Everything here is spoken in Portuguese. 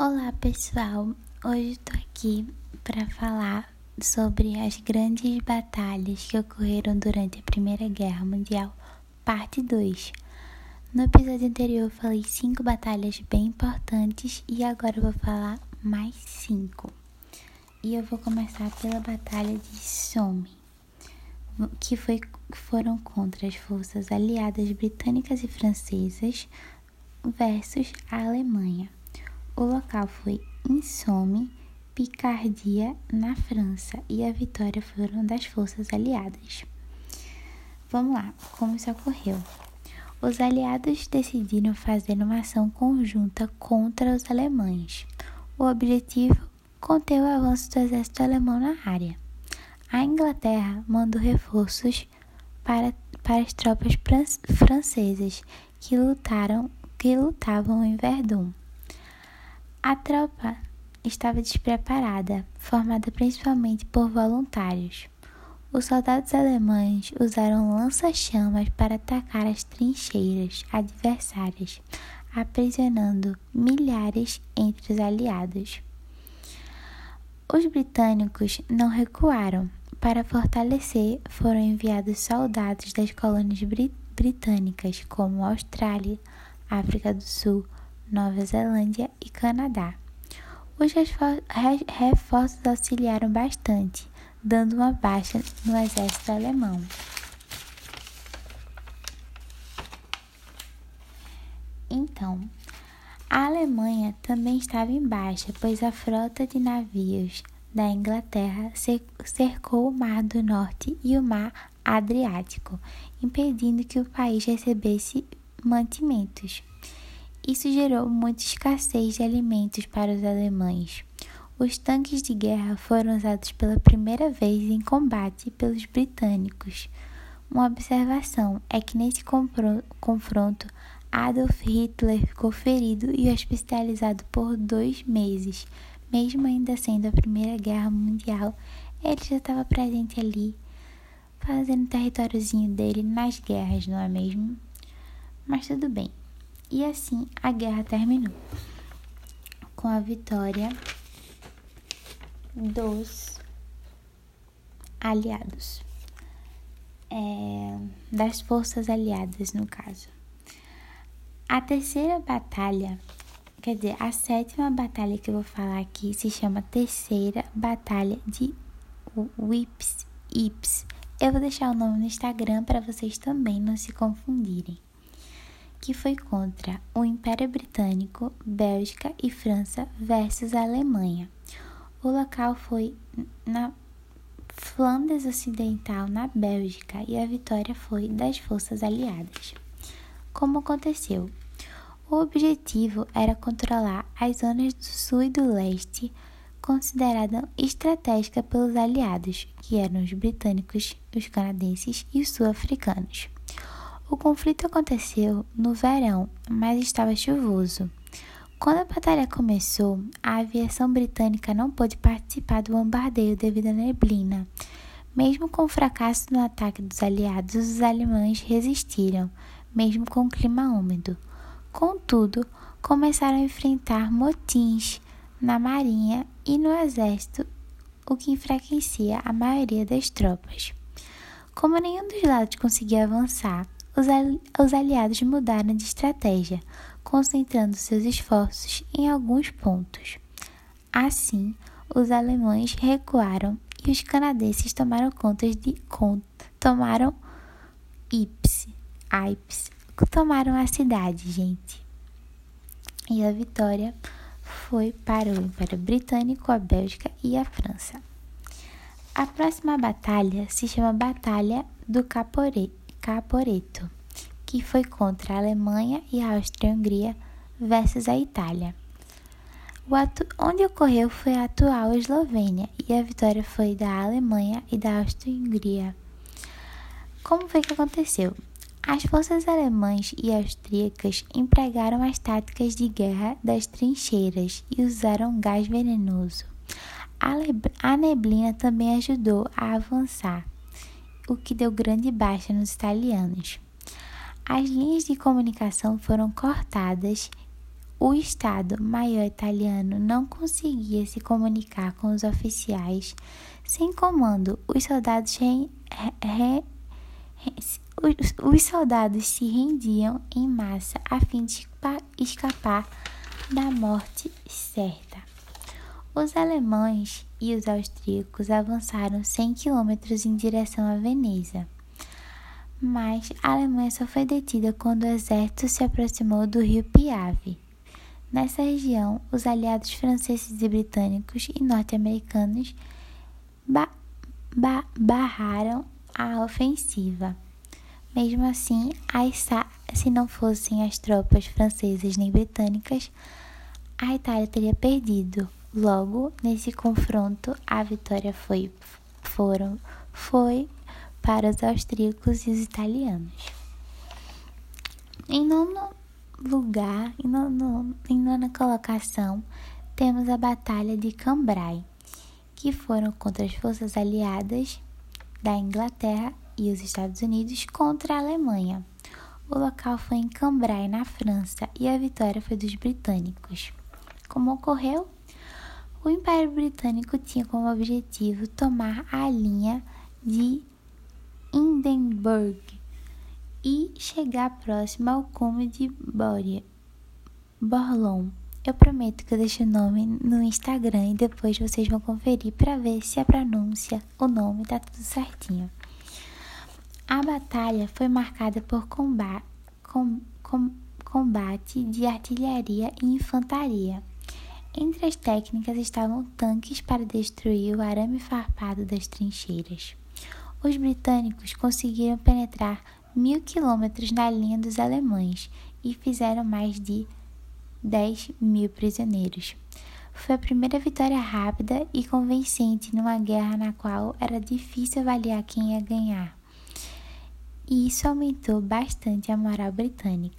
Olá pessoal, hoje estou aqui para falar sobre as grandes batalhas que ocorreram durante a Primeira Guerra Mundial, parte 2. No episódio anterior eu falei cinco batalhas bem importantes e agora eu vou falar mais cinco. E eu vou começar pela Batalha de Somme, que foi, foram contra as forças aliadas britânicas e francesas versus a Alemanha. O local foi em Somme, Picardia, na França, e a vitória foram das forças aliadas. Vamos lá, como isso ocorreu? Os aliados decidiram fazer uma ação conjunta contra os alemães. O objetivo: conter o avanço do exército alemão na área. A Inglaterra mandou reforços para, para as tropas francesas que lutaram que lutavam em Verdun. A tropa estava despreparada, formada principalmente por voluntários. Os soldados alemães usaram lança-chamas para atacar as trincheiras adversárias, aprisionando milhares entre os aliados. Os britânicos não recuaram. Para fortalecer, foram enviados soldados das colônias britânicas, como Austrália, África do Sul, Nova Zelândia e Canadá. Os reforços auxiliaram bastante, dando uma baixa no exército alemão. Então, a Alemanha também estava em baixa, pois a frota de navios da Inglaterra cercou o Mar do Norte e o Mar Adriático, impedindo que o país recebesse mantimentos. Isso gerou muita escassez de alimentos para os alemães. Os tanques de guerra foram usados pela primeira vez em combate pelos britânicos. Uma observação é que nesse confronto Adolf Hitler ficou ferido e hospitalizado por dois meses. Mesmo ainda sendo a Primeira Guerra Mundial, ele já estava presente ali, fazendo o territóriozinho dele nas guerras, não é mesmo? Mas tudo bem. E assim a guerra terminou com a vitória dos aliados, é, das forças aliadas, no caso. A terceira batalha, quer dizer, a sétima batalha que eu vou falar aqui se chama Terceira Batalha de Whips. Ips. Eu vou deixar o nome no Instagram para vocês também não se confundirem que foi contra o Império Britânico, Bélgica e França versus a Alemanha. O local foi na Flandres Ocidental, na Bélgica, e a vitória foi das forças aliadas. Como aconteceu? O objetivo era controlar as zonas do sul e do leste consideradas estratégicas pelos aliados, que eram os britânicos, os canadenses e os sul-africanos. O conflito aconteceu no verão, mas estava chuvoso. Quando a batalha começou, a aviação britânica não pôde participar do bombardeio devido à neblina. Mesmo com o fracasso no ataque dos aliados, os alemães resistiram, mesmo com o clima úmido. Contudo, começaram a enfrentar motins na marinha e no exército, o que enfraquecia a maioria das tropas. Como nenhum dos lados conseguia avançar, os, aliados mudaram de estratégia, concentrando seus esforços em alguns pontos. Assim, os alemães recuaram e os canadenses tomaram conta de tomaram Ips, Ips, tomaram a cidade, gente. E a vitória foi para o Império Britânico, a Bélgica e a França. A próxima batalha se chama Batalha do Caporet Caporeto, que foi contra a Alemanha e a Áustria-Hungria versus a Itália. onde ocorreu foi a atual Eslovênia e a vitória foi da Alemanha e da Áustria-Hungria. Como foi que aconteceu? As forças alemãs e austríacas empregaram as táticas de guerra das trincheiras e usaram gás venenoso. A neblina também ajudou a avançar o que deu grande baixa nos italianos. As linhas de comunicação foram cortadas, o Estado-Maior italiano não conseguia se comunicar com os oficiais sem comando, os soldados, re, re, os, os soldados se rendiam em massa a fim de escapar da morte certa. Os alemães e os austríacos avançaram 100 quilômetros em direção a Veneza. Mas a Alemanha só foi detida quando o exército se aproximou do rio Piave. Nessa região, os aliados franceses e britânicos e norte-americanos ba ba barraram a ofensiva. Mesmo assim, se não fossem as tropas francesas nem britânicas, a Itália teria perdido. Logo, nesse confronto, a vitória foi, foram, foi para os austríacos e os italianos. Em nono lugar, em, nono, em nona colocação, temos a Batalha de Cambrai, que foram contra as forças aliadas da Inglaterra e os Estados Unidos contra a Alemanha. O local foi em Cambrai, na França, e a vitória foi dos britânicos. Como ocorreu? O Império Britânico tinha como objetivo tomar a linha de Hindenburg e chegar próximo ao cume de Boria, Borlon. Eu prometo que eu deixo o nome no Instagram e depois vocês vão conferir para ver se a pronúncia, o nome tá tudo certinho. A batalha foi marcada por combate, com, com, combate de artilharia e infantaria. Entre as técnicas estavam tanques para destruir o arame farpado das trincheiras. Os britânicos conseguiram penetrar mil quilômetros na linha dos alemães e fizeram mais de 10 mil prisioneiros. Foi a primeira vitória rápida e convincente numa guerra na qual era difícil avaliar quem ia ganhar. E isso aumentou bastante a moral britânica.